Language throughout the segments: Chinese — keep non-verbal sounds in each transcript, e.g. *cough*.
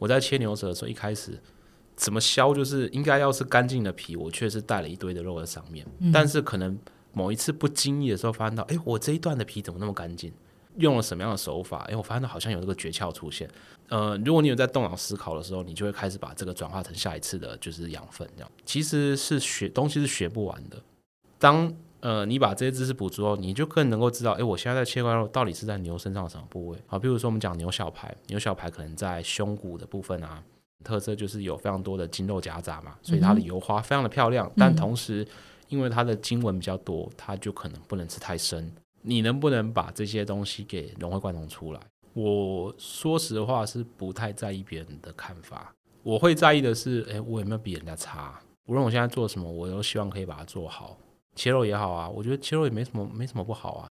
我在切牛舌的时候，一开始怎么削，就是应该要是干净的皮，我确实带了一堆的肉在上面，但是可能某一次不经意的时候，发现到，哎，我这一段的皮怎么那么干净？用了什么样的手法？哎，我发现好像有这个诀窍出现。呃，如果你有在动脑思考的时候，你就会开始把这个转化成下一次的，就是养分这样。其实是学东西是学不完的。当呃你把这些知识补足后，你就更能够知道，哎，我现在在切块肉到底是在牛身上什么部位？好，比如说我们讲牛小排，牛小排可能在胸骨的部分啊，特色就是有非常多的筋肉夹杂嘛，所以它的油花非常的漂亮。但同时，因为它的筋纹比较多，它就可能不能吃太深。你能不能把这些东西给融会贯通出来？我说实话是不太在意别人的看法，我会在意的是，哎，我有没有比人家差？无论我现在做什么，我都希望可以把它做好。切肉也好啊，我觉得切肉也没什么，没什么不好啊。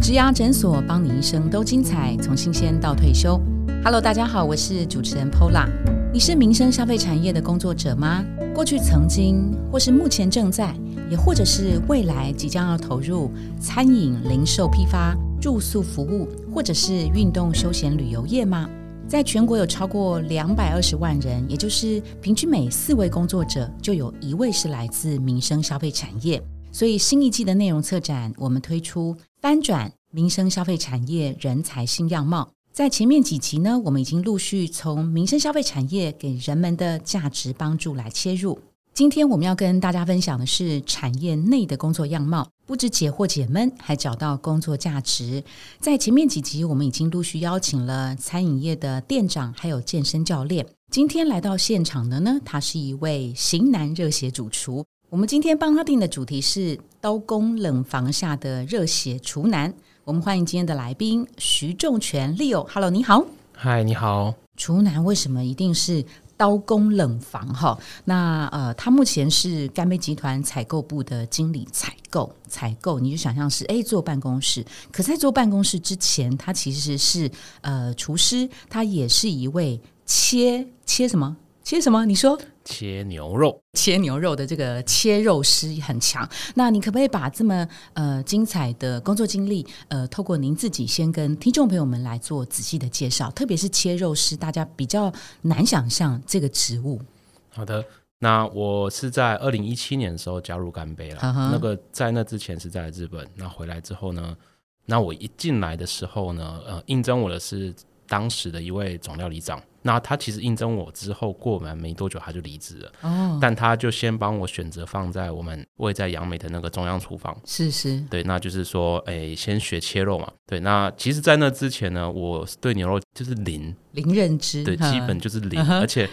植牙诊所，帮你一生都精彩，从新鲜到退休。Hello，大家好，我是主持人 Pola。你是民生消费产业的工作者吗？过去曾经，或是目前正在，也或者是未来即将要投入餐饮、零售、批发、住宿服务，或者是运动休闲旅游业吗？在全国有超过两百二十万人，也就是平均每四位工作者就有一位是来自民生消费产业。所以新一季的内容策展，我们推出翻转民生消费产业人才新样貌。在前面几集呢，我们已经陆续从民生消费产业给人们的价值帮助来切入。今天我们要跟大家分享的是产业内的工作样貌，不止解惑解闷，还找到工作价值。在前面几集，我们已经陆续邀请了餐饮业的店长，还有健身教练。今天来到现场的呢，他是一位型男热血主厨。我们今天帮他定的主题是刀工冷房下的热血厨男。我们欢迎今天的来宾徐仲全 Leo。Hello，你好。嗨，你好。厨男为什么一定是刀工冷房？哈，那呃，他目前是干杯集团采购部的经理，采购采购，你就想象是哎坐办公室。可在坐办公室之前，他其实是呃厨师，他也是一位切切什么切什么？你说。切牛肉，切牛肉的这个切肉师很强。那你可不可以把这么呃精彩的工作经历，呃，透过您自己先跟听众朋友们来做仔细的介绍？特别是切肉师，大家比较难想象这个职务。好的，那我是在二零一七年的时候加入干杯了。那个在那之前是在日本，那回来之后呢，那我一进来的时候呢，呃，应征我的是当时的一位总料理长。那他其实应征我之后过完没多久他就离职了，哦，但他就先帮我选择放在我们位在杨美的那个中央厨房，是是，对，那就是说，哎，先学切肉嘛，对，那其实，在那之前呢，我对牛肉就是零。零认知，对，基本就是零，而且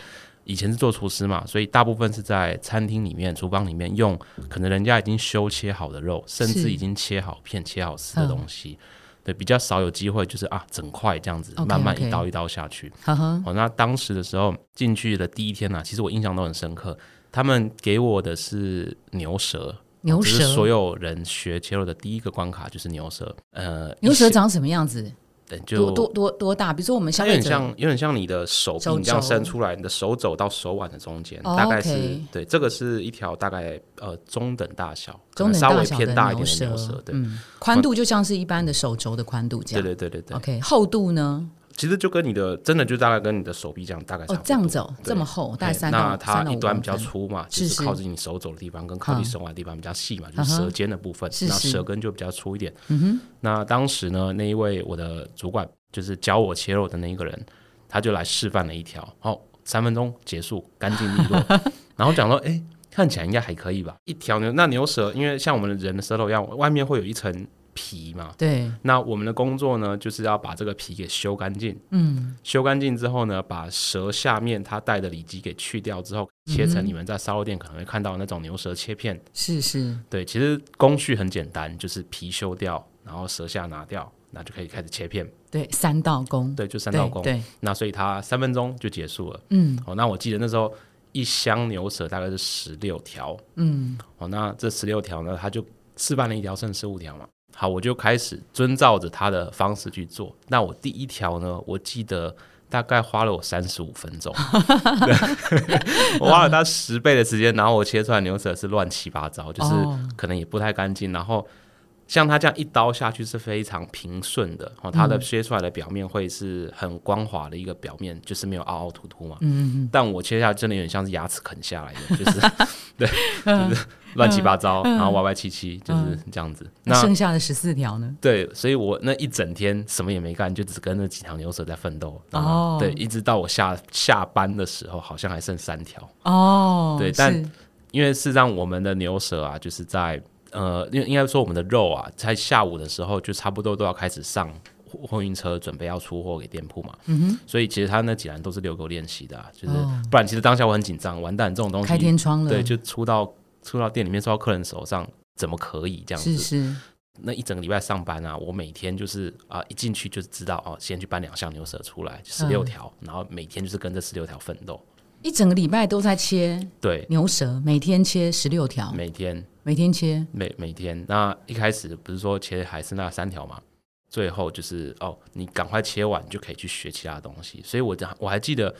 以前是做厨师嘛，所以大部分是在餐厅里面、厨房里面用，可能人家已经修切好的肉，甚至已经切好片、切好丝的东西。对，比较少有机会，就是啊，整块这样子，慢慢一刀一刀下去。哦，那当时的时候进去的第一天呢，其实我印象都很深刻。他们给我的是牛舌，牛舌，所有人学切肉的第一个关卡就是牛舌。呃，牛舌长什么样子？对，就多多多大？比如说我们有点像，有点像你的手臂这样伸出来，你的手肘到手腕的中间，大概是对，这个是一条大概呃中等大小，中等稍微偏大一点的牛舌，对，宽度就像是一般的手肘的宽度这样，对对对对对。OK，厚度呢？其实就跟你的真的就大概跟你的手臂这样，大概哦这样子哦，这么厚，大概三那它一端比较粗嘛，就是靠近你手肘的地方，跟靠近手腕的地方比较细嘛，就是舌尖的部分，那舌根就比较粗一点。嗯哼。那当时呢，那一位我的主管就是教我切肉的那一个人，他就来示范了一条，哦，三分钟结束，干净利落。*laughs* 然后讲说，哎，看起来应该还可以吧？一条牛，那牛舌，因为像我们人的舌头一样，外面会有一层。皮嘛，对，那我们的工作呢，就是要把这个皮给修干净。嗯，修干净之后呢，把舌下面它带的里脊给去掉之后，切成你们在烧肉店可能会看到那种牛舌切片。是是，对，其实工序很简单，就是皮修掉，然后舌下拿掉，那就可以开始切片。对，三道工。对，就三道工。对，那所以它三分钟就结束了。嗯，哦，那我记得那时候一箱牛舌大概是十六条。嗯，哦，那这十六条呢，他就示范了一条，剩十五条嘛。好，我就开始遵照着他的方式去做。那我第一条呢，我记得大概花了我三十五分钟，我花了他十倍的时间，然后我切出来牛舌是乱七八糟，就是可能也不太干净。然后像它这样一刀下去是非常平顺的哦，它的切出来的表面会是很光滑的一个表面，就是没有凹凹凸凸嘛。嗯嗯。但我切下来真的有点像是牙齿啃下来的，就是 *laughs* 对，*laughs* 就是乱七八糟，然后歪歪七七，就是这样子。那剩下的十四条呢？对，所以我那一整天什么也没干，就只跟那几条牛舌在奋斗。哦。对，一直到我下下班的时候，好像还剩三条。哦。对，但因为是让我们的牛舌啊，就是在。呃，应应该说我们的肉啊，在下午的时候就差不多都要开始上货运车，准备要出货给店铺嘛。嗯哼。所以其实他那几栏都是留给练习的，就是不然其实当下我很紧张，完蛋这种东西开天窗了，对，就出到出到店里面，收到客人手上，怎么可以这样子？是是。那一整个礼拜上班啊，我每天就是啊，一进去就知道哦，先去搬两箱牛舌出来，十六条，然后每天就是跟这十六条奋斗。一整个礼拜都在切，对，牛舌每天切十六条，每天。每天切，每每天。那一开始不是说切还是那三条嘛？最后就是哦，你赶快切完就可以去学其他东西。所以我我还记得，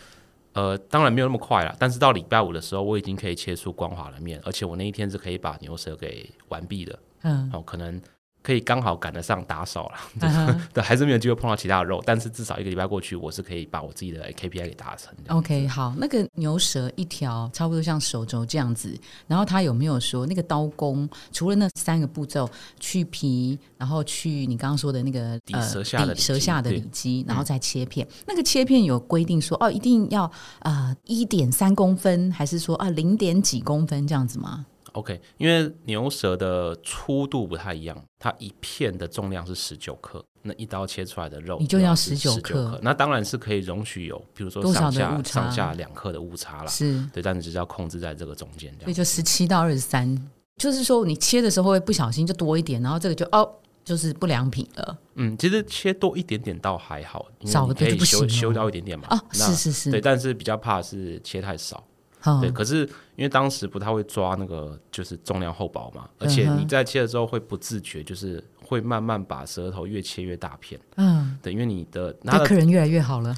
呃，当然没有那么快了，但是到礼拜五的时候，我已经可以切出光滑的面，而且我那一天是可以把牛舌给完毕的。嗯，哦，可能。可以刚好赶得上打扫了，*laughs* 对，还是没有机会碰到其他的肉，但是至少一个礼拜过去，我是可以把我自己的 KPI 给达成。OK，好，那个牛舌一条差不多像手肘这样子，然后他有没有说那个刀工？除了那三个步骤，去皮，然后去你刚刚说的那个底舌下的舌下的里脊，然后再切片。那个切片有规定说哦，一定要啊一点三公分，还是说啊零点几公分这样子吗？OK，因为牛舌的粗度不太一样，它一片的重量是十九克，那一刀切出来的肉你就要十九克，那当然是可以容许有，比如说上下上下两克的误差了，是对，但是只是要控制在这个中间，所以就十七到二十三，就是说你切的时候会不小心就多一点，然后这个就哦就是不良品了。嗯，其实切多一点点倒还好，少的可以修修掉一点点嘛。哦，是是是，对，但是比较怕是切太少。对，可是因为当时不太会抓那个，就是重量厚薄嘛，而且你在切的时候会不自觉，就是会慢慢把舌头越切越大片。嗯，对，因为你的那客人越来越好了，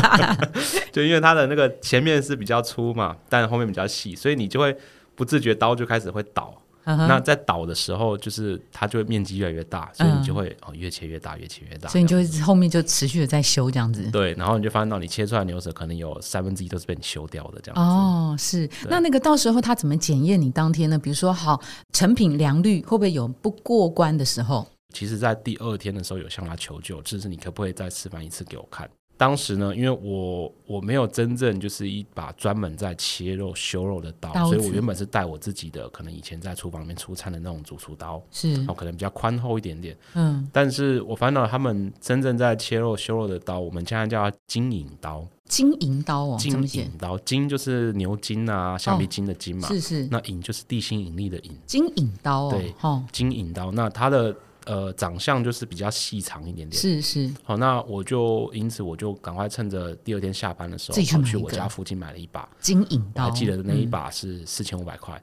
*laughs* 就因为他的那个前面是比较粗嘛，但后面比较细，所以你就会不自觉刀就开始会倒。那在倒的时候，就是它就会面积越来越大，所以你就会哦越切越大，越切越大。所以你就会后面就持续的在修这样子。对，然后你就发现到你切出来牛舌可能有三分之一都是被你修掉的这样子。哦，是。那那个到时候他怎么检验你当天呢？比如说，好成品良率会不会有不过关的时候？其实，在第二天的时候有向他求救，就是你可不可以再示范一次给我看？当时呢，因为我我没有真正就是一把专门在切肉修肉的刀，所以我原本是带我自己的，可能以前在厨房里面出餐的那种主厨刀，是，然后可能比较宽厚一点点，嗯，但是我翻到他们真正在切肉修肉的刀，我们现在叫它金银刀，金银刀哦，金银刀，金就是牛筋啊，橡皮筋的筋嘛，是是，那银就是地心引力的引，金银刀哦，对，金银刀，那它的。呃，长相就是比较细长一点点，是是。好，那我就因此我就赶快趁着第二天下班的时候，跑去我家附近买了一把金银刀，还记得那一把是四千五百块。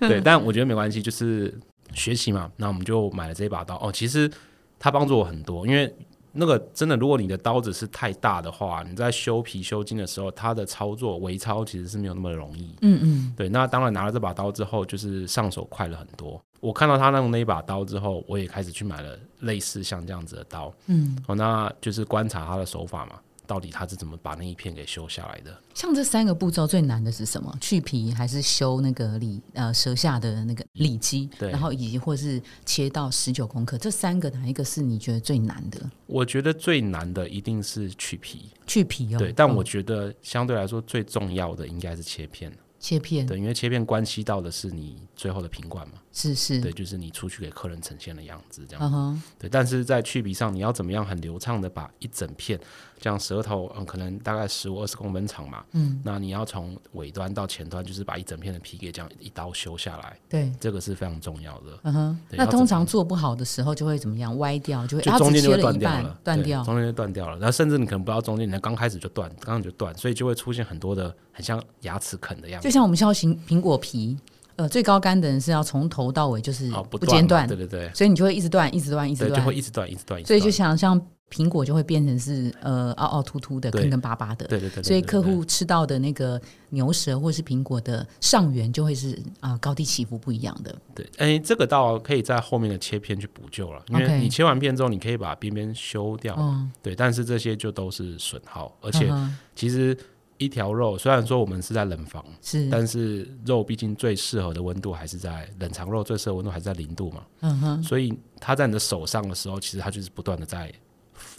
对，但我觉得没关系，就是学习嘛。那我们就买了这一把刀。哦，其实它帮助我很多，因为那个真的，如果你的刀子是太大的话，你在修皮修筋的时候，它的操作微操其实是没有那么容易。嗯嗯。对，那当然拿了这把刀之后，就是上手快了很多。我看到他用那一把刀之后，我也开始去买了类似像这样子的刀。嗯，哦，那就是观察他的手法嘛，到底他是怎么把那一片给修下来的？像这三个步骤最难的是什么？去皮还是修那个里呃舌下的那个里肌？对，然后以及或是切到十九公克，这三个哪一个是你觉得最难的？我觉得最难的一定是去皮。去皮哦。对，但我觉得相对来说最重要的应该是切片。切片，对，因为切片关系到的是你最后的品管嘛，是是，对，就是你出去给客人呈现的样子这样，对。但是在去皮上，你要怎么样很流畅的把一整片，这样舌头，嗯，可能大概十五二十公分长嘛，嗯，那你要从尾端到前端，就是把一整片的皮给这样一刀修下来，对，这个是非常重要的。嗯哼，那通常做不好的时候就会怎么样？歪掉，就会就中间就会断掉了，断掉，中间就断掉了。然后甚至你可能不知道中间，你刚开始就断，刚刚就断，所以就会出现很多的。很像牙齿啃的样子，就像我们削苹苹果皮，呃，最高干的人是要从头到尾就是不间断，对对对，所以你就会一直断，一直断，一直断，就会一直断，一直断，所以就想像苹果就会变成是呃凹凹凸凸的、坑坑巴巴的。对对对对所以客户吃到的那个牛舌或是苹果的上缘就会是啊、高低起伏不一样的。对，哎，这个倒可以在后面的切片去补救了，因为你切完片之后，你可以把边边修掉，嗯，对，但是这些就都是损耗，而且其实一条肉虽然说我们是在冷房，是。但是肉毕竟最适合的温度还是在冷藏肉最适合温度还是在零度嘛，嗯哼。所以它在你的手上的时候，其实它就是不断的在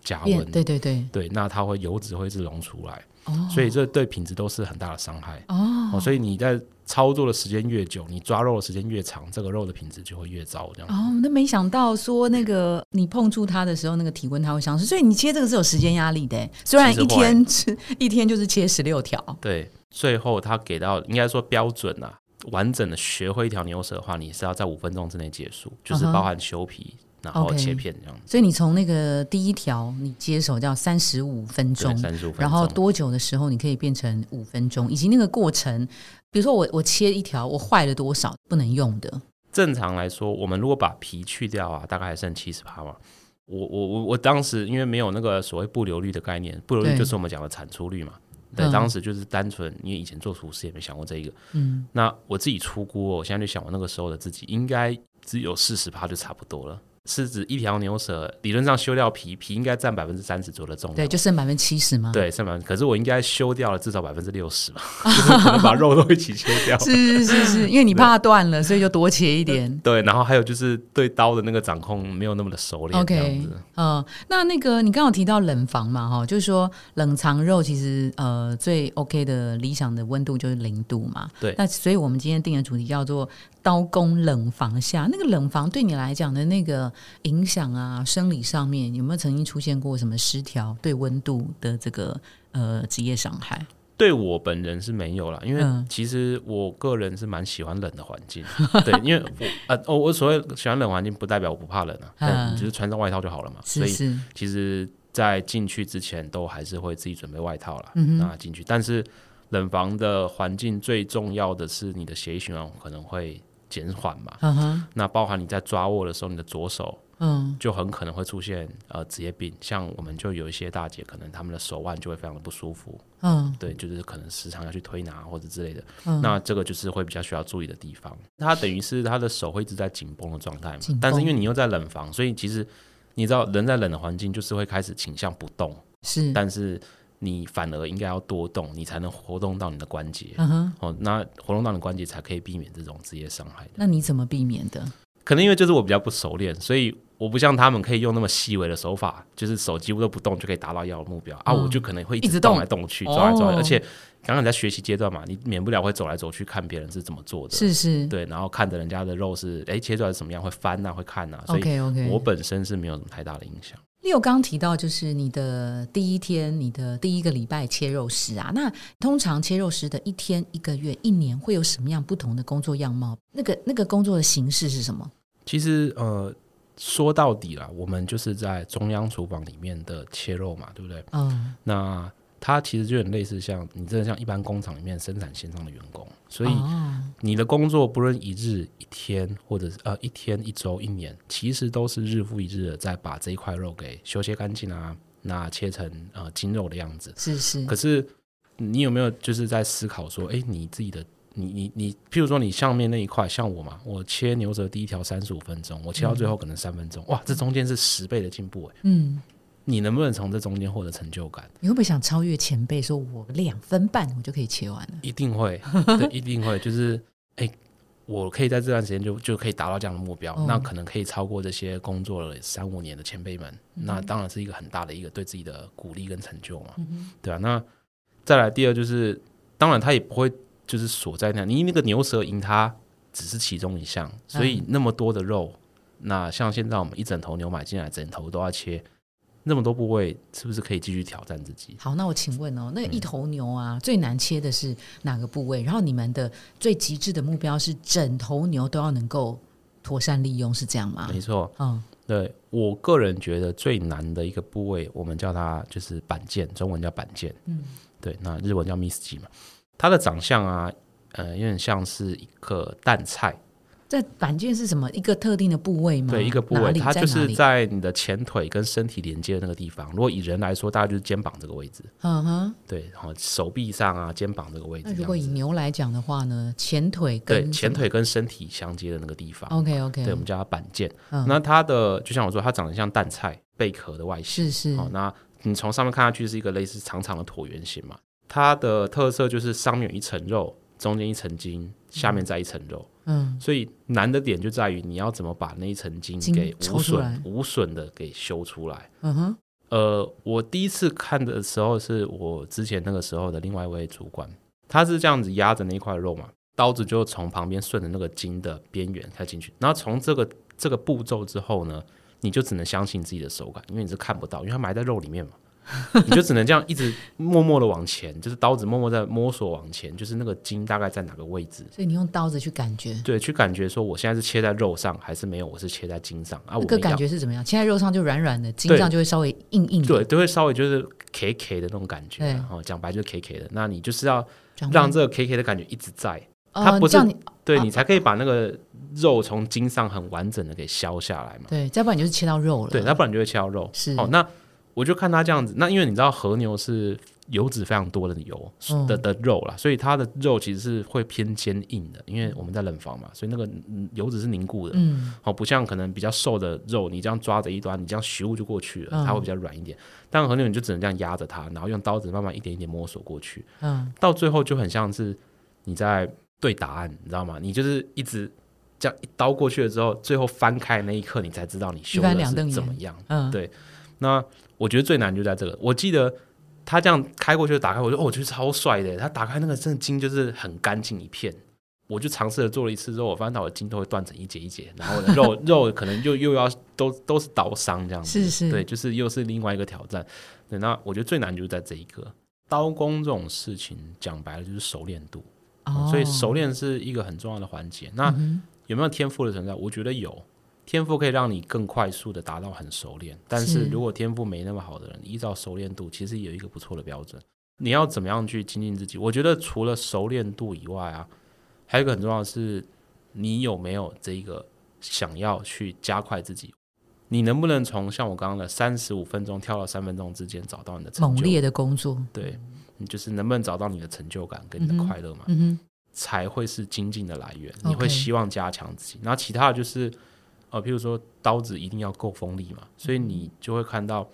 加变温，对对对。对，那它会油脂会一直溶出来，哦。所以这对品质都是很大的伤害。哦。哦，所以你在操作的时间越久，你抓肉的时间越长，这个肉的品质就会越糟。这样，哦，那没想到说那个你碰触它的时候，那个体温它会消失，所以你切这个是有时间压力的。虽然一天吃一天就是切十六条，对，最后他给到应该说标准啊，完整的学会一条牛舌的话，你是要在五分钟之内结束，就是包含修皮，然后切片这样子，所以你从那个第一条你接手叫三十五分，钟，三十五分钟。然后多久的时候你可以变成五分钟，以及那个过程，比如说我我切一条，我坏了多少不能用的，正常来说，我们如果把皮去掉啊，大概还剩七十趴嘛。我我我我当时因为没有那个所谓不流率的概念，不流率就是我们讲的产出率嘛。对，嗯当时就是单纯，因为以前做厨师也没想过这一个。嗯，那我自己出估哦，我现在就想，我那个时候的自己应该只有四十趴就差不多了。是指一条牛舌，理论上修掉皮，皮应该占百分之三十左右的重量。对，就剩百分之七十吗？，对，剩百分，可是我应该修掉了至少百分之六十嘛，就是可能把肉都一起切掉。是是是是，*laughs* 因为你怕它断了，所以就多切一点。*laughs* 对，然后还有就是对刀的那个掌控没有那么的熟练，OK，嗯。呃，那那个你刚刚有提到冷房嘛，哈，就是说冷藏肉其实呃最 OK 的理想的温度就是零度嘛。对那所以我们今天定的主题叫做刀工冷房下。那个冷房对你来讲的那个影响啊，生理上面有没有曾经出现过什么失调对温度的这个呃职业伤害？对我本人是没有啦，因为嗯其实我个人是蛮喜欢冷的环境。对，因为我呃，哦，我所谓喜欢冷环境，不代表我不怕冷啊，但嗯你就是穿上外套就好了嘛。所以其实，在进去之前都还是会自己准备外套啦，嗯哼那进去。但是冷房的环境最重要的是你的血液循环可能会减缓嘛。嗯哼，那包含你在抓握的时候，你的左手嗯。就很可能会出现呃职业病，像我们就有一些大姐，可能她们的手腕就会非常的不舒服，嗯。对，就是可能时常要去推拿或者之类的。嗯，那这个就是会比较需要注意的地方。他等于是他的手会一直在紧绷的状态嘛，但是因为你又在冷房，所以其实你知道人在冷的环境就是会开始倾向不动，是，但是你反而应该要多动，你才能活动到你的关节。嗯哼，哦，那活动到你的关节才可以避免这种职业伤害。的。那你怎么避免的？可能因为就是我比较不熟练，所以我不像他们可以用那么细微的手法，就是手几乎都不动就可以达到要的目标、啊，嗯。我就可能会一一直直动动来动。去，走来走去，哦。而且刚刚你在学习阶段嘛，你免不了会走来走去看别人是怎么做的，是是。对，然后看着人家的肉是哎切出来是什么样，会翻啊，会看啊，所以，OK OK，我本身是没有什么太大的影响。六刚提到，就是你的第一天，你的第一个礼拜切肉师啊。那通常切肉师的一天、一个月、一年会有什么样不同的工作样貌？那个那个工作的形式是什么？其实呃，说到底啦，我们就是在中央厨房里面的切肉嘛，对不对？嗯，那它其实就很类似像你真的像一般工厂里面生产线上的员工，所以哦。你的工作不论一日、一天，或者是呃一天、一周、一年，其实都是日复一日的在把这一块肉给修切干净啊，那切成呃精肉的样子。是是。可是你有没有就是在思考说，哎，你自己的你你你，譬如说你上面那一块，像我嘛，我切牛舌第一条三十五分钟，我切到最后可能三分钟，哇，这中间是十倍的进步哎，嗯，你能不能从这中间获得成就感？你会不会想超越前辈，说我两分半我就可以切完了？一定会，*laughs* 对，一定会，就是哎。我可以在这段时间就就可以达到这样的目标，哦那可能可以超过这些工作了三五年的前辈们，嗯那当然是一个很大的一个对自己的鼓励跟成就嘛。嗯对啊，那再来第二就是，当然他也不会就是锁在那，你那个牛舌赢它只是其中一项，所以那么多的肉，那像现在我们一整头牛买进来，整头都要切，那么多部位，是不是可以继续挑战自己？好，那我请问哦，那嗯。一头牛啊，最难切的是哪个部位？然后你们的最极致的目标是整头牛都要能够妥善利用，是这样吗？没错，嗯，对我个人觉得最难的一个部位，我们叫它就是板腱，中文叫板腱，嗯，对，那日文叫 miss 嘛，它的长相啊，呃，有点像是一个蛋菜，在板腱是什么？一个特定的部位吗？对，一个部位，它就是在你的前腿跟身体连接的那个地方。如果以人来说，大概就是肩膀这个位置。嗯哼。对，然后手臂上啊，肩膀这个位置那如果以。牛来讲的话呢，前腿对，跟前腿跟身体相接的那个地方。OK OK，对，我们叫它板腱。嗯那它的就像我说，它长得像蛋菜贝壳的外形。是是好、那你从上面看下去是一个类似长长的椭圆形嘛？它的特色就是上面有一层肉，中间一层筋，下面再一层肉。嗯所以难的点就在于你要怎么把那一层筋筋给无损无损的给修出来。嗯哼呃，我第一次看的时候是我之前那个时候的另外一位主管，他是这样子压着那一块肉嘛，刀子就从旁边顺着那个筋的边缘开进去，然后从这个这个步骤之后呢，你就只能相信自己的手感，因为你是看不到，因为它埋在肉里面嘛。你就只能这样一直默默的往前，就是刀子默默在摸索往前，就是那个筋大概在哪个位置，所以你用刀子去感觉，对，去感觉说我现在是切在肉上还是没有，我是切在筋上啊，我那个感觉是怎么样？切在肉上就软软的，筋上就会稍微硬硬的，对，都会稍微就是 K K 的那种感觉对啊，哦，讲白就是 K K 的。那你就是要让这个 K K 的感觉一直在，哦它不是你啊对你才可以把那个肉从筋上很完整的给削下来嘛。对，再不然你就是切到肉了。对，那不然你就会切到肉。是哦，那我就看它这样子，那因为你知道和牛是油脂非常多的油嗯。的的肉啦，所以它的肉其实是会偏坚硬的，因为我们在冷房嘛，所以那个嗯油脂是凝固的。嗯。哦，不像可能比较瘦的肉，你这样抓着一端，你这样咻就过去了，嗯。它会比较软一点。但和牛你就只能这样压着它，然后用刀子慢慢一点一点摸索过去，嗯，到最后就很像是你在对答案，你知道吗？你就是一直这样一刀过去了之后，最后翻开那一刻，你才知道你修的是怎么样。嗯。对。那我觉得最难就在这个，我记得。他这样开过去打开，我就哦，我觉得超帅的。他打开那个真的筋就是很干净一片，我就尝试了做了一次之后，我发现到我的筋都会断成一节一节，然后肉肉可能就又要都都是刀伤这样子，是是对，就是又是另外一个挑战。对，那我觉得最难就是在这一个刀工这种事情，讲白了就是熟练度，哦，所以熟练是一个很重要的环节。那嗯有没有天赋的存在？我觉得有，天赋可以让你更快速的达到很熟练。但是是如果天赋没那么好的人，依照熟练度，其实有一个不错的标准。你要怎么样去精进自己？我觉得除了熟练度以外啊，还有一个很重要的是，你有没有这个想要去加快自己？你能不能从像我刚刚的三十五分钟跳到三分钟之间找到你的成就？猛烈的工作，对，你就是能不能找到你的成就感跟你的快乐嘛？才会是精进的来源。你会希望加强自己，然后其他的就是呃，譬如说刀子一定要够锋利嘛，所以你就会看到。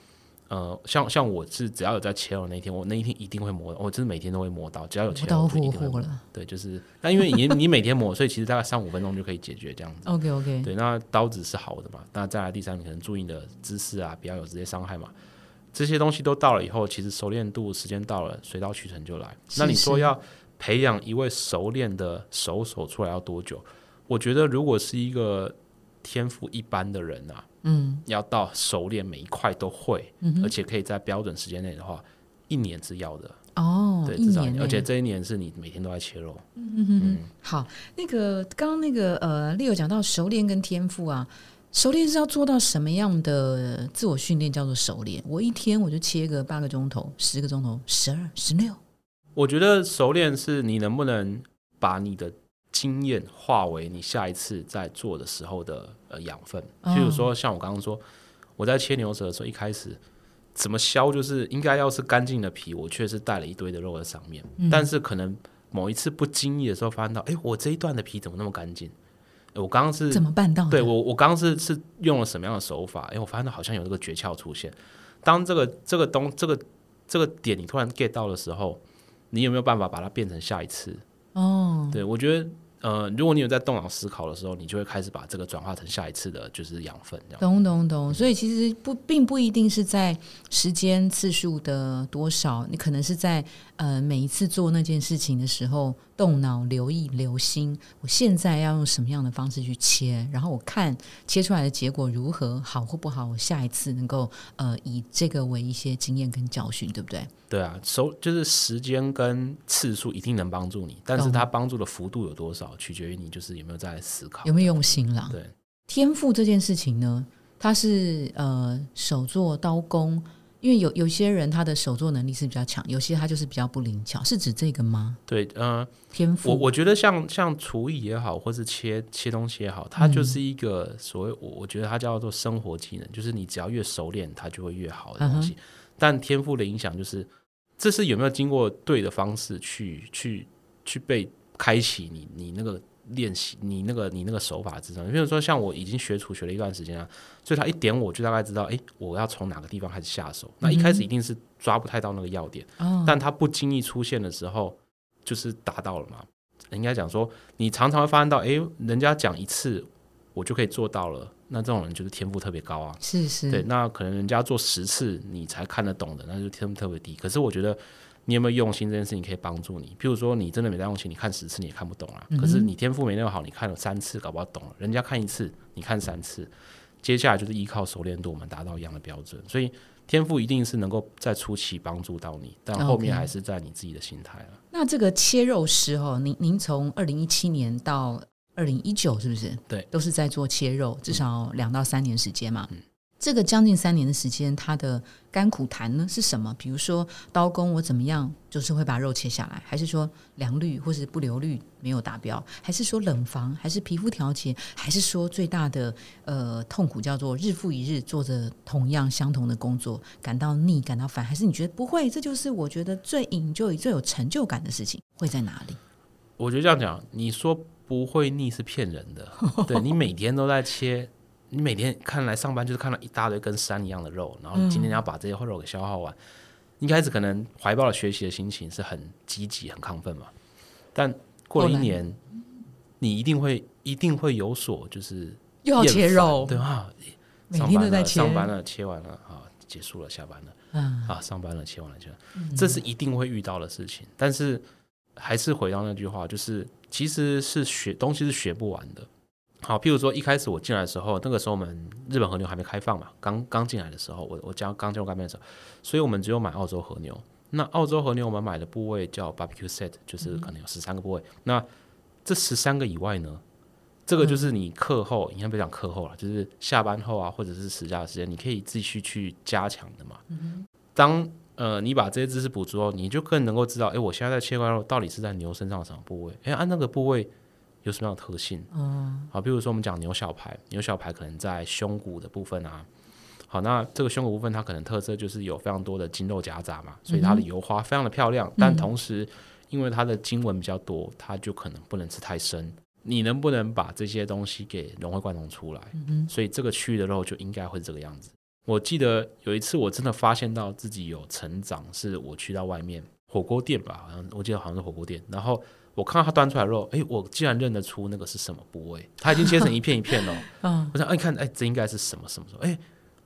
呃，像像我是只要有在切肉那一天，我那一天一定会磨，我真的每天都会磨刀，只要有切刀一定会磨。了。对，就是，但因为你你每天磨，所以其实大概三五分钟就可以解决这样子。OK OK，对，那刀子是好的嘛？那再来第三，你可能注意你的姿势啊，不要有直接伤害嘛。这些东西都到了以后，其实熟练度时间到了，水到渠成就来。是那你说要培养一位熟练的手手出来要多久？我觉得如果是一个天赋一般的人啊，嗯要到熟练每一块都会，嗯而且可以在标准时间内的话，一年是要的。哦，对，至少一年而且这一年是你每天都在切肉。嗯嗯嗯，好，那个刚刚那个呃，Leo 讲到熟练跟天赋啊，熟练是要做到什么样的自我训练叫做熟练？我一天我就切个八个钟头、十个钟头、十二、十六，我觉得熟练是你能不能把你的经验化为你下一次在做的时候的呃养分。哦譬如说，像我刚刚说，我在切牛舌的时候，一开始怎么削，就是应该要是干净的皮，我却是带了一堆的肉在上面。嗯但是可能某一次不经意的时候，发现到，哎、我这一段的皮怎么那么干净？我刚刚是怎么办到的？对我，我刚刚是是用了什么样的手法？哎、我发现好像有这个诀窍出现。当这个这个东这个这个点你突然 get 到的时候，你有没有办法把它变成下一次？哦，对我觉得，呃，如果你有在动脑思考的时候，你就会开始把这个转化成下一次的，就是养分这样。懂懂懂，所以其实不并不一定是在时间次数的多少，你可能是在呃每一次做那件事情的时候动脑、留意、留心，我现在要用什么样的方式去切，然后我看切出来的结果如何，好或不好，我下一次能够呃以这个为一些经验跟教训，对不对？对啊，手就是时间跟次数一定能帮助你，但是懂它帮助的幅度有多少，取决于你就是有没有在思考。有没有用心了？对，天赋这件事情呢，它是呃手做刀工，因为有有些人他的手作能力是比较强，有些他就是比较不灵巧，是指这个吗？对，嗯、天赋，我我觉得像像厨艺也好，或是切切东西也好，它就是一个所谓我我觉得它叫做生活技能，就是你只要越熟练，它就会越好的东西。但天赋的影响就是，这是有没有经过对的方式去去去被开启你你那个练习你那个你那个手法之上。比如说像我已经学厨学了一段时间了，所以他一点我就大概知道，诶，我要从哪个地方开始下手。那一开始一定是抓不太到那个要点。哦，但他不经意出现的时候，就是达到了嘛。应该讲说，你常常会发现到，诶，人家讲一次我就可以做到了，那这种人就是天赋特别高啊。是是，对，那可能人家做十次你才看得懂的，那就天赋特别低。可是我觉得你有没有用心这件事情可以帮助你。譬如说，你真的没在用心，你看十次你也看不懂啊。可是你天赋没那么好，你看了三次搞不好懂了，人家看一次，你看三次，接下来就是依靠熟练度，我们达到一样的标准。所以天赋一定是能够在初期帮助到你，但后面还是在你自己的心态了。那这个切肉师哦，您您从二零一七年到二零一九是不是？对，都是在做切肉，至少两到三年时间嘛。嗯这个将近三年的时间，它的甘苦谈呢是什么？比如说刀工我怎么样，就是会把肉切下来，还是说良率或是不流率没有达标，还是说冷房，还是皮肤调节，还是说最大的呃痛苦叫做日复一日做着同样相同的工作，感到腻、感到烦，还是你觉得不会？这就是我觉得最 enjoy、最有成就感的事情，会在哪里？我觉得这样讲，你说不会腻是骗人的。对你每天都在切，你每天看来上班就是看到一大堆跟山一样的肉，然后你今天要把这些肉给消耗完。一开始可能怀抱了学习的心情是很积极、很亢奋嘛，但过了一年，你一定会一定会有所就是又要切肉，对吧，每上班了，天都在切，上班了，切完了啊，结束了，下班了。嗯，啊，上班了，切完了，切完了，这是一定会遇到的事情。但是还是回到那句话，就是其实是学东西是学不完的。好，譬如说一开始我进来的时候，那个时候我们日本和牛还没开放嘛，刚刚进来的时候，我我将刚进入干面的时候，所以我们只有买澳洲和牛。那澳洲和牛我们买的部位叫 barbecue set，就是可能有十三个部位。那这十三个以外呢，这个就是你课后，应该不讲课后了，就是下班后啊，或者是暑假的时间，你可以继续去加强的嘛。当呃你把这些知识补足后，你就更能够知道，哎，我现在在切块肉到底是在牛身上的什么部位？哎，按那个部位有什么样的特性？嗯，好，比如说我们讲牛小排，牛小排可能在胸骨的部分啊。好，那这个胸骨部分它可能特色就是有非常多的筋肉夹杂嘛，所以它的油花非常的漂亮，但同时因为它的经纹比较多，它就可能不能吃太深。你能不能把这些东西给融会贯通出来？嗯所以这个区域的肉就应该会是这个样子。我记得有一次我真的发现到自己有成长，是我去到外面火锅店吧，好像我记得好像是火锅店，然后我看到他端出来的肉，诶，我竟然认得出那个是什么部位，他已经切成一片一片了。*laughs* 嗯，我想，哎，看，哎，这应该是什么什么什么？哎，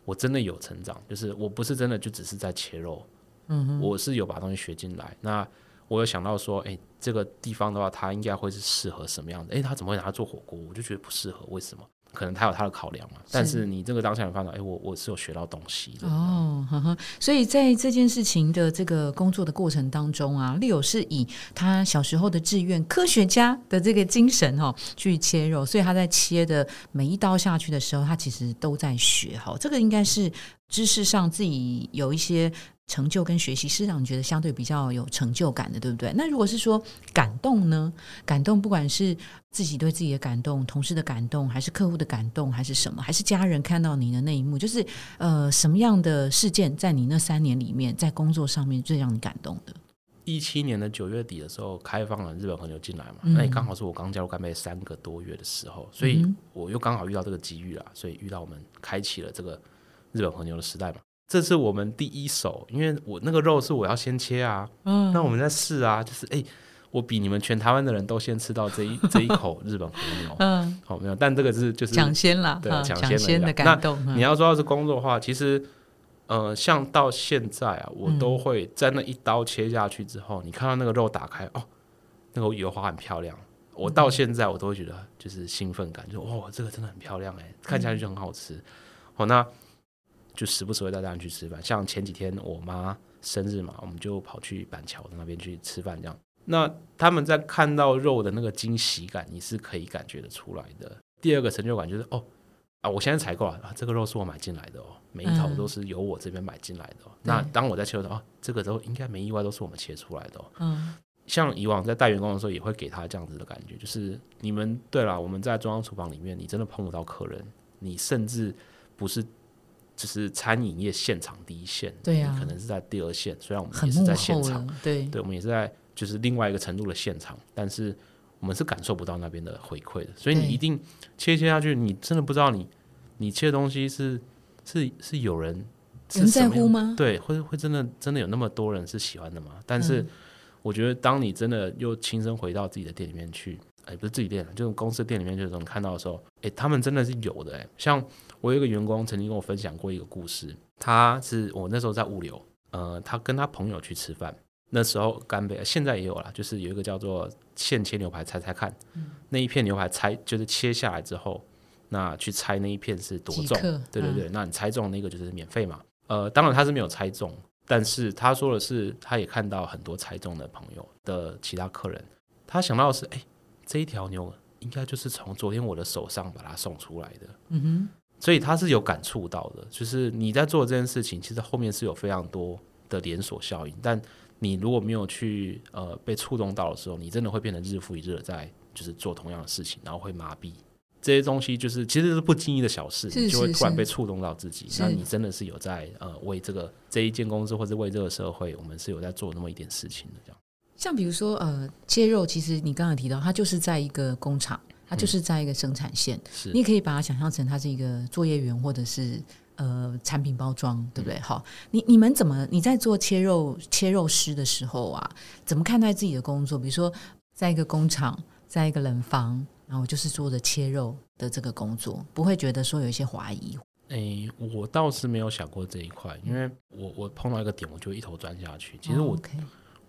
我真的有成长，就是我不是真的就只是在切肉，嗯，我是有把东西学进来。那我有想到说，哎，这个地方的话，它应该会是适合什么样的？哎，他怎么会拿它做火锅？我就觉得不适合，为什么？可能他有他的考量嘛。但是你这个当下你发现到，哎，我我是有学到东西的。哦，呵呵，所以在这件事情的这个工作的过程当中啊，利友是以他小时候的志愿科学家的这个精神哈、哦、去切肉，所以他在切的每一刀下去的时候，他其实都在学哈、这个应该是知识上自己有一些成就跟学习，是让你觉得相对比较有成就感的，对不对？那如果是说感动呢？感动不管是自己对自己的感动、同事的感动，还是客户的感动，还是什么，还是家人看到你的那一幕，就是呃，什么样的事件在你那三年里面，在工作上面最让你感动的？一七年的九月底的时候，开放了日本和牛进来嘛，嗯那也刚好是我刚加入干杯三个多月的时候，所以我又刚好遇到这个机遇啦，所以遇到我们开启了这个日本和牛的时代嘛。这是我们第一手，因为我那个肉是我要先切啊，嗯那我们在试啊，就是哎、我比你们全台湾的人都先吃到这一 *laughs* 这一口日本和牛，嗯，好、没有，但这个是就是抢先了，对抢先抢先的的感动。那你要说到是工作的话，其实，呃，像到现在啊，我都会在那一刀切下去之后，你看到那个肉打开，哦，那个油花很漂亮。我到现在我都会觉得就是兴奋感，就哦，这个真的很漂亮哎，看起来就很好吃。哦，那就时不时会带大家去吃饭。像前几天我妈生日嘛，我们就跑去板桥的那边去吃饭，这样。那他们在看到肉的那个惊喜感，你是可以感觉得出来的。第二个成就感就是哦，啊，我现在采购了啊，这个肉是我买进来的哦，每一头都是由我这边买进来的。哦。那当我在切的时候，哦，这个都应该没意外，都是我们切出来的。哦。嗯，像以往在带员工的时候，也会给他这样子的感觉，就是你们对了，我们在中央厨房里面，你真的碰不到客人，你甚至不是只是餐饮业现场第一线，对呀，可能是在第二线。虽然我们也是在现场，对，对，我们也是在就是另外一个程度的现场，但是。我们是感受不到那边的回馈的，所以你一定切切下去，你真的不知道你你切的东西是是是有人人在乎吗？对，会会真的真的有那么多人是喜欢的吗？但是我觉得，当你真的又亲身回到自己的店里面去，哎，不是自己店，就是公司店里面去，能看到的时候，哎，他们真的是有的。哎，像我有一个员工曾经跟我分享过一个故事，他是我那时候在物流，呃，他跟他朋友去吃饭。那时候干杯，现在也有了，就是有一个叫做现切牛排，猜猜看，那一片牛排猜就是切下来之后，那去猜那一片是多重？对对对，那你猜中那个就是免费嘛。呃，当然他是没有猜中，但是他说的是，他也看到很多猜中的朋友的其他客人，他想到的是，哎，这一条牛应该就是从昨天我的手上把它送出来的。嗯哼，所以他是有感触到的，就是你在做这件事情，其实后面是有非常多的连锁效应，但。你如果没有去呃被触动到的时候，你真的会变得日复一日的在就是做同样的事情，然后会麻痹这些东西，就是其实是不经意的小事，你就会突然被触动到自己。那你真的是有在呃为这个这一间公司或者为这个社会，我们是有在做那么一点事情的这样。像比如说呃切肉，其实你刚才提到，它就是在一个工厂，它就是在一个生产线，是你可以把它想象成它是一个作业员或者是。呃，产品包装对不对？好，你你们怎么你在做切肉切肉师的时候啊，怎么看待自己的工作？比如说，在一个工厂，在一个冷房，然后就是做的切肉的这个工作，不会觉得说有一些怀疑？哎，我倒是没有想过这一块，因为我我碰到一个点，我就一头钻下去。其实我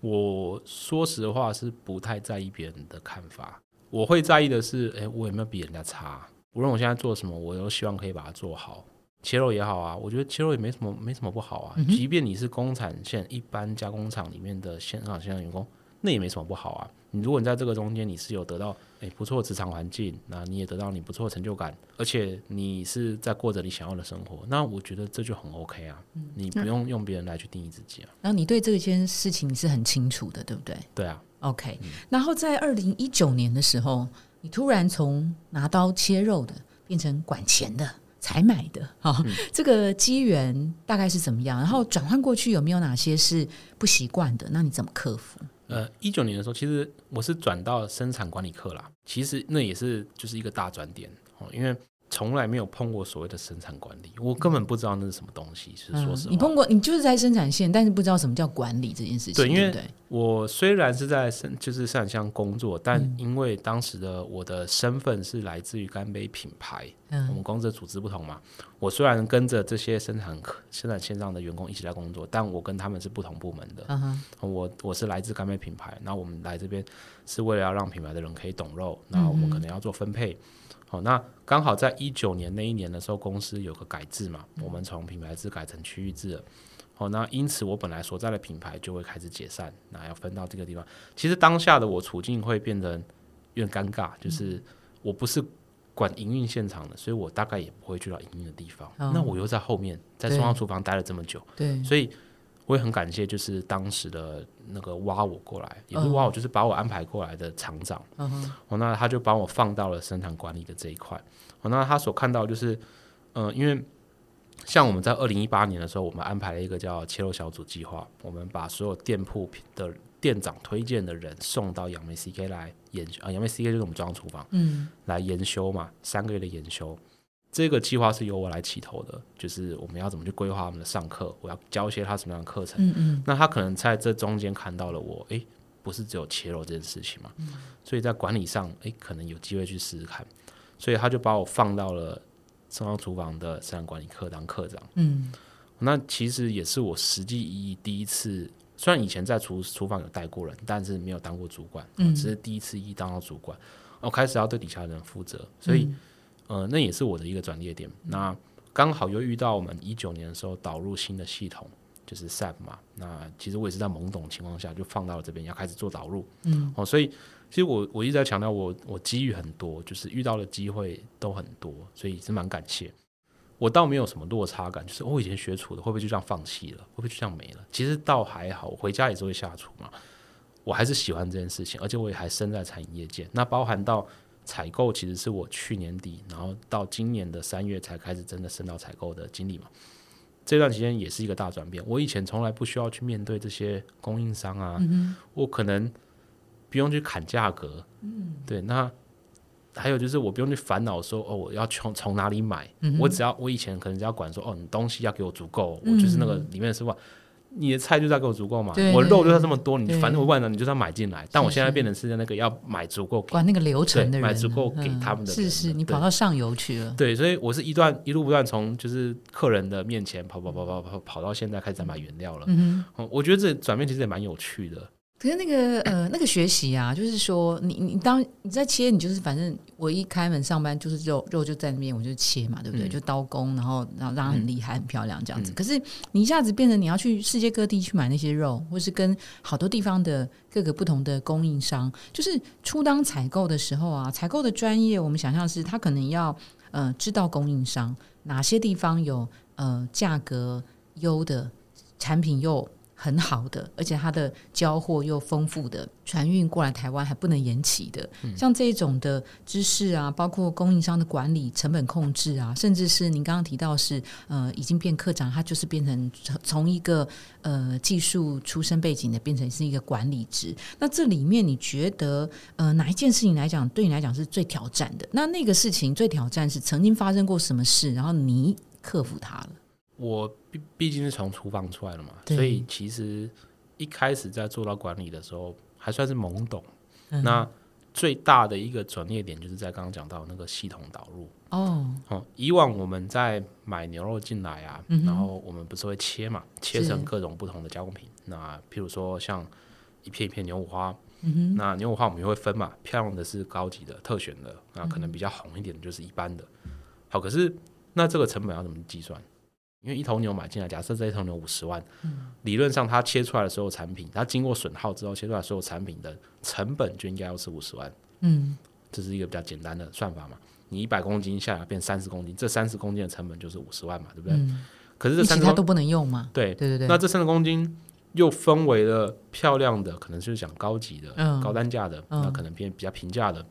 我说实话是不太在意别人的看法，我会在意的是，哎，我有没有比人家差？无论我现在做什么，我都希望可以把它做好。切肉也好啊，我觉得切肉也没什么没什么不好啊。即便你是工厂线一般加工厂里面的现场线上员工，那也没什么不好啊。你如果你在这个中间你是有得到诶不错的职场环境，那你也得到你不错的成就感，而且你是在过着你想要的生活，那我觉得这就很 OK 啊。你不用用别人来去定义自己啊。然后你对这件事情是很清楚的，对不对？对啊。OK。然后在二零一九年的时候，你突然从拿刀切肉的变成管钱的。才买的哈，这个机缘大概是怎么样？然后转换过去有没有哪些是不习惯的？那你怎么克服？呃，一九年的时候，其实我是转到生产管理课啦。其实那也是就是一个大转点哦，因为。从来没有碰过所谓的生产管理，我根本不知道那是什么东西。是说实话，你碰过，你就是在生产线，但是不知道什么叫管理这件事情。对，因为我虽然是在生就是生产线工作，但因为当时的我的身份是来自于干杯品牌，嗯，我们公司的组织不同嘛。我虽然跟着这些生产生产线上的员工一起在工作，但我跟他们是不同部门的。嗯我我是来自干杯品牌，然后我们来这边是为了要让品牌的人可以懂肉，那我们可能要做分配。好，那刚好在一九年那一年的时候，公司有个改制嘛，我们从品牌制改成区域制了。好，那因此我本来所在的品牌就会开始解散，那要分到这个地方。其实当下的我处境会变得有点尴尬，就是我不是管营运现场的，所以我大概也不会去到营运的地方。那我又在后面，在中央厨房待了这么久，对，所以。我也很感谢，就是当时的那个挖我过来，也不是挖我，就是把我安排过来的厂长。嗯哼哦，那他就把我放到了生产管理的这一块。哦，那他所看到就是，嗯，因为像我们在二零一八年的时候，我们安排了一个叫切肉小组计划，我们把所有店铺的店长推荐的人送到杨梅 CK 来研修啊，杨梅 CK 就是我们中央厨房，嗯，来研修嘛，三个月的研修。这个计划是由我来起头的，就是我们要怎么去规划我们的上课，我要教一些他什么样的课程。嗯嗯。那他可能在这中间看到了我，诶，不是只有切肉这件事情嘛。嗯。所以在管理上，诶，可能有机会去试试看。所以他就把我放到了中央厨房的生产管理课当课长。嗯。那其实也是我实际意义第一次，虽然以前在厨厨房有带过人，但是没有当过主管。嗯。只是第一次一当到主管，我开始要对底下的人负责，所以。呃，那也是我的一个转捩点。那刚好又遇到我们一九年的时候导入新的系统，就是 SAP 嘛。那其实我也是在懵懂情况下就放到了这边，要开始做导入。嗯，哦，所以其实我我一直在强调，我我机遇很多，就是遇到的机会都很多，所以是蛮感谢。我倒没有什么落差感，就是我以前学厨的会不会就这样放弃了，会不会就这样没了？其实倒还好，我回家也是会下厨嘛，我还是喜欢这件事情，而且我也还身在餐饮业界。那包含到采购，其实是我去年底，然后到今年的三月才开始真的升到采购的经理嘛。这段时间也是一个大转变。我以前从来不需要去面对这些供应商啊，我可能不用去砍价格，嗯，对，那。还有就是，我不用去烦恼说哦，我要从从哪里买，我只要我以前可能只要管说哦，你东西要给我足够，我就是那个里面是话，你的菜就要给我足够嘛，我肉就要这么多，你反正我万能你就要买进来。但我现在变成是那个要买足够，管那个流程的人，买足够给他们的。是是，你跑到上游去了。对，所以我是一段一路不断从就是客人的面前跑跑跑跑跑跑到现在开始在买原料了。嗯我觉得这转变其实也蛮有趣的。可是那个呃，那个学习啊，就是说，你你当你在切，你就是反正我一开门上班就是肉肉就在那边，我就切嘛，对不对？就刀工，然后然后让它很厉害、很漂亮这样子。可是你一下子变成你要去世界各地去买那些肉，或是跟好多地方的各个不同的供应商，就是初当采购的时候啊，采购的专业，我们想象是他可能要呃知道供应商哪些地方有呃价格优的产品又。很好的，而且它的交货又丰富的，船运过来台湾还不能延期的，像这种的知识啊，包括供应商的管理、成本控制啊，甚至是您刚刚提到是呃，已经变科长，他就是变成从一个呃技术出身背景的，变成是一个管理职。那这里面你觉得呃哪一件事情来讲，对你来讲是最挑战的？那那个事情最挑战是曾经发生过什么事，然后你克服它了？我毕毕竟是从厨房出来的嘛，所以其实一开始在做到管理的时候还算是懵懂。那最大的一个转捩点就是在刚刚讲到那个系统导入哦。哦，以往我们在买牛肉进来啊，然后我们不是会切嘛，切成各种不同的加工品。那譬如说像一片一片牛五花，那牛五花我们就会分嘛，漂亮的是高级的、特选的，那可能比较红一点的就是一般的。好，可是那这个成本要怎么计算？因为一头牛买进来，假设这一头牛五十万，理论上它切出来的所有产品，它经过损耗之后切出来所有产品的成本就应该要是五十万。嗯，这是一个比较简单的算法嘛。你一百公斤下来变三十公斤，这三十公斤的成本就是五十万嘛，对不对？可是这三十都不能用吗？对对对对。那这三十公斤又分为了漂亮的，可能就是讲高级的、高单价的，那可能偏比较平价的，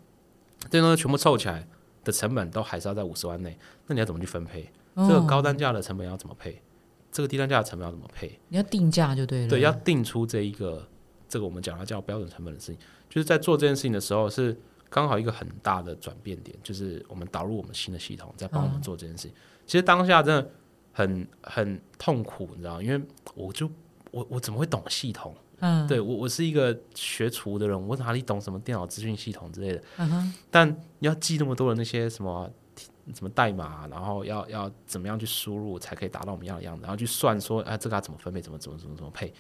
这些东西全部凑起来的成本都还是要在五十万内。那你要怎么去分配？这个高单价的成本要怎么配？这个低单价的成本要怎么配？你要定价就对了。对，要定出这一个这个我们讲它叫标准成本的事情，就是在做这件事情的时候，是刚好一个很大的转变点，就是我们导入我们新的系统，在帮我们做这件事情。其实当下真的很很痛苦，你知道因为我就我我怎么会懂系统？嗯，对我我是一个学厨的人，我哪里懂什么电脑资讯系统之类的？嗯哼。但你要记那么多的那些什么？什么代码，然后要要怎么样去输入才可以达到我们要的样子，然后去算说，哎，这个要怎么分配，怎么怎么怎么怎么配。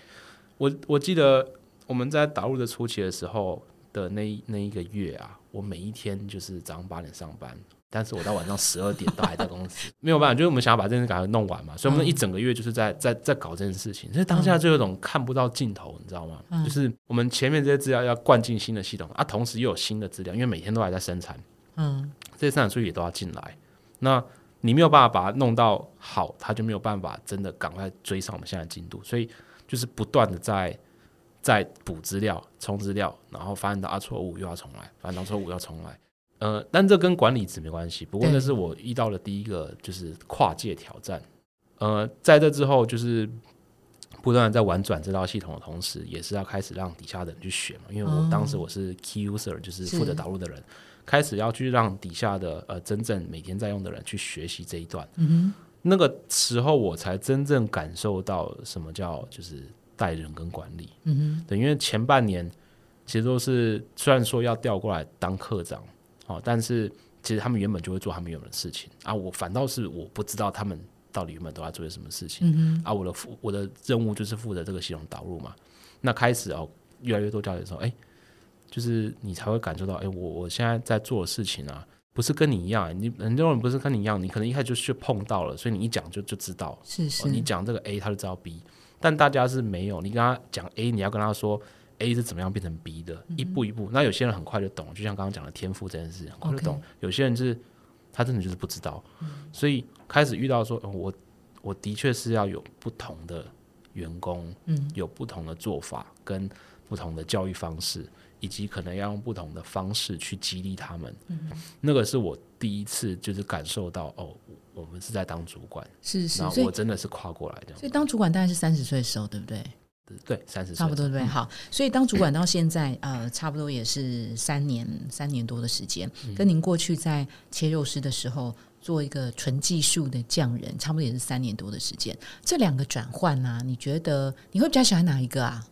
我我记得我们在导入的初期的时候的那那一个月啊，我每一天就是早上八点上班，但是我到晚上十二点都还在公司，没有办法，就是我们想要把这件事赶快弄完嘛，所以我们一整个月就是在在在搞这件事情，所以当下就有种看不到尽头，你知道吗？就是我们前面这些资料要灌进新的系统啊，同时又有新的资料，因为每天都还在生产，嗯，这些生产数据也都要进来。那你没有办法把它弄到好，他就没有办法真的赶快追上我们现在进度，所以就是不断的在在补资料、充资料，然后发现到啊错误又要重来，发现到错误要重来。呃，但这跟管理值没关系。不过那是我遇到的第一个就是跨界挑战。呃，在这之后就是不断的在玩转这套系统的同时，也是要开始让底下的人去学嘛，因为我当时我是 key user，就是负责导入的人。开始要去让底下的呃真正每天在用的人去学习这一段，那个时候我才真正感受到什么叫就是带人跟管理。嗯哼，对，因为前半年其实都是虽然说要调过来当课长，哦，但是其实他们原本就会做他们原本的事情啊，我反倒是我不知道他们到底原本都在做些什么事情。嗯啊，我的负我的任务就是负责这个系统导入嘛。那开始哦，越来越多教练说，哎。就是你才会感受到，哎，我我现在在做的事情啊，不是跟你一样，你很多人不是跟你一样，你可能一开始就去碰到了，所以你一讲就就知道，是是，你讲这个 A，他就知道 B，但大家是没有。你跟他讲 A，你要跟他说 A 是怎么样变成 B 的，一步一步。那有些人很快就懂，就像刚刚讲的天赋这件事，很快就懂。有些人是他真的就是不知道，所以开始遇到说，我我的确是要有不同的员工，嗯，有不同的做法跟不同的教育方式。以及可能要用不同的方式去激励他们，那个是我第一次就是感受到哦，我们是在当主管，是是，我真的是跨过来的。所以当主管大概是三十岁的时候，对不对？对，三十差不多对。*laughs* 好，所以当主管到现在，呃，差不多也是三年三年多的时间，跟您过去在切肉师的时候做一个纯技术的匠人，差不多也是三年多的时间。这两个转换呢，你觉得你会比较喜欢哪一个啊？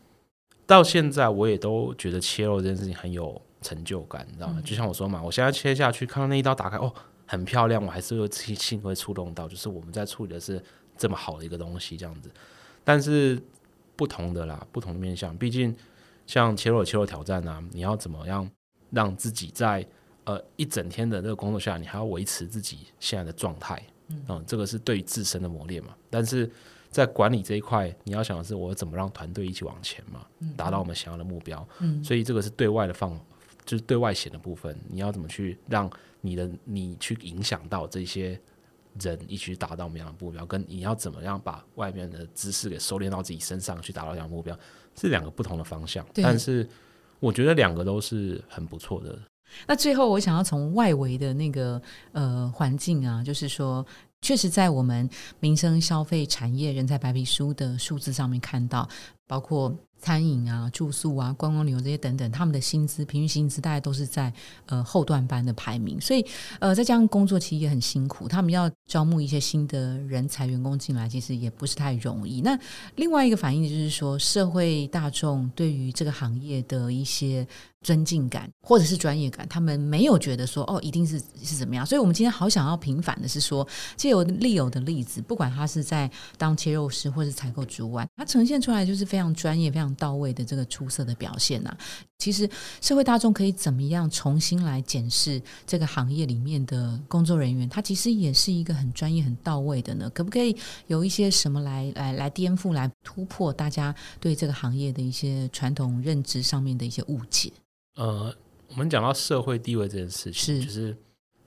到现在我也都觉得切肉这件事情很有成就感，你知道吗？就像我说嘛，我现在切下去，看到那一刀打开，哦，很漂亮，我还是会心会触动到，就是我们在处理的是这么好的一个东西，这样子。但是不同的啦，不同的面向，毕竟像切肉切肉挑战啊，你要怎么样让自己在呃一整天的这个工作下，你还要维持自己现在的状态，嗯，这个是对自身的磨练嘛。但是在管理这一块，你要想的是我怎么让团队一起往前嘛，达到我们想要的目标。嗯，所以这个是对外的放，就是对外显的部分。你要怎么去让你的你去影响到这些人一起达到我们样的目标？跟你要怎么样把外面的知识给收敛到自己身上去达到这样的目标，是两个不同的方向。但是我觉得两个都是很不错的。那最后我想要从外围的那个呃环境啊，就是说。确实，在我们民生消费产业人才白皮书的数字上面看到，包括。餐饮啊、住宿啊、观光旅游这些等等，他们的薪资平均薪资大概都是在呃后段班的排名，所以呃在加上工作其实也很辛苦，他们要招募一些新的人才员工进来，其实也不是太容易。那另外一个反应就是说，社会大众对于这个行业的一些尊敬感或者是专业感，他们没有觉得说哦一定是是怎么样。所以我们今天好想要平反的是说，借由利友的例子，不管他是在当切肉师或是采购主管，他呈现出来就是非专业、非常。到位的这个出色的表现呐，其实社会大众可以怎么样重新来检视这个行业里面的工作人员？他其实也是一个很专业、很到位的呢。可不可以有一些什么来来来颠覆、来突破大家对这个行业的一些传统认知上面的一些误解？呃，我们讲到社会地位这件事情，就是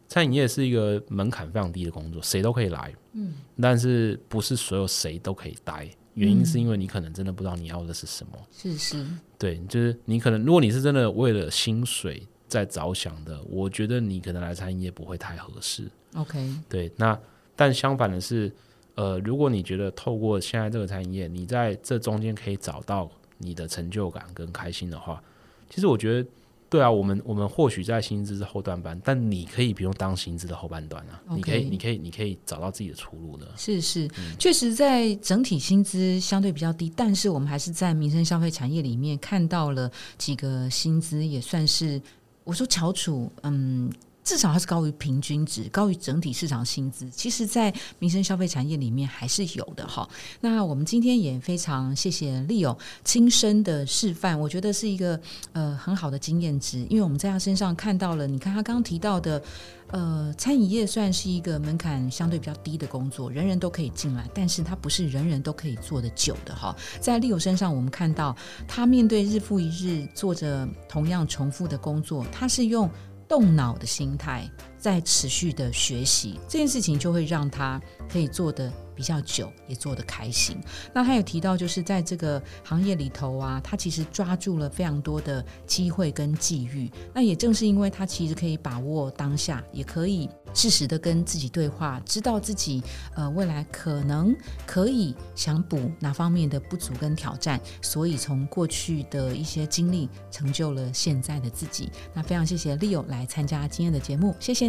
餐饮业是一个门槛非常低的工作，谁都可以来，嗯，但是不是所有谁都可以待。原因是因为你可能真的不知道你要的是什么，是是，对，就是你可能如果你是真的为了薪水在着想的，我觉得你可能来餐饮业不会太合适。OK，对，那但相反的是，呃，如果你觉得透过现在这个餐饮业，你在这中间可以找到你的成就感跟开心的话，其实我觉得。对啊，我们我们或许在薪资是后段班，但你可以不用当薪资的后半段啊，你可以你可以你可以找到自己的出路的。是是，确实在整体薪资相对比较低，但是我们还是在民生消费产业里面看到了几个薪资也算是我说翘楚，嗯。至少它是高于平均值，高于整体市场薪资。其实，在民生消费产业里面还是有的哈。那我们今天也非常谢谢利友亲身的示范，我觉得是一个呃很好的经验值，因为我们在他身上看到了，你看他刚刚提到的，呃，餐饮业虽然是一个门槛相对比较低的工作，人人都可以进来，但是它不是人人都可以做的久的哈。在利友身上，我们看到他面对日复一日做着同样重复的工作，他是用。动脑的心态，在持续的学习这件事情，就会让他可以做的。比较久也做得开心。那他有提到，就是在这个行业里头啊，他其实抓住了非常多的机会跟机遇。那也正是因为他其实可以把握当下，也可以适时的跟自己对话，知道自己呃未来可能可以想补哪方面的不足跟挑战，所以从过去的一些经历成就了现在的自己。那非常谢谢 Leo 来参加今天的节目，谢谢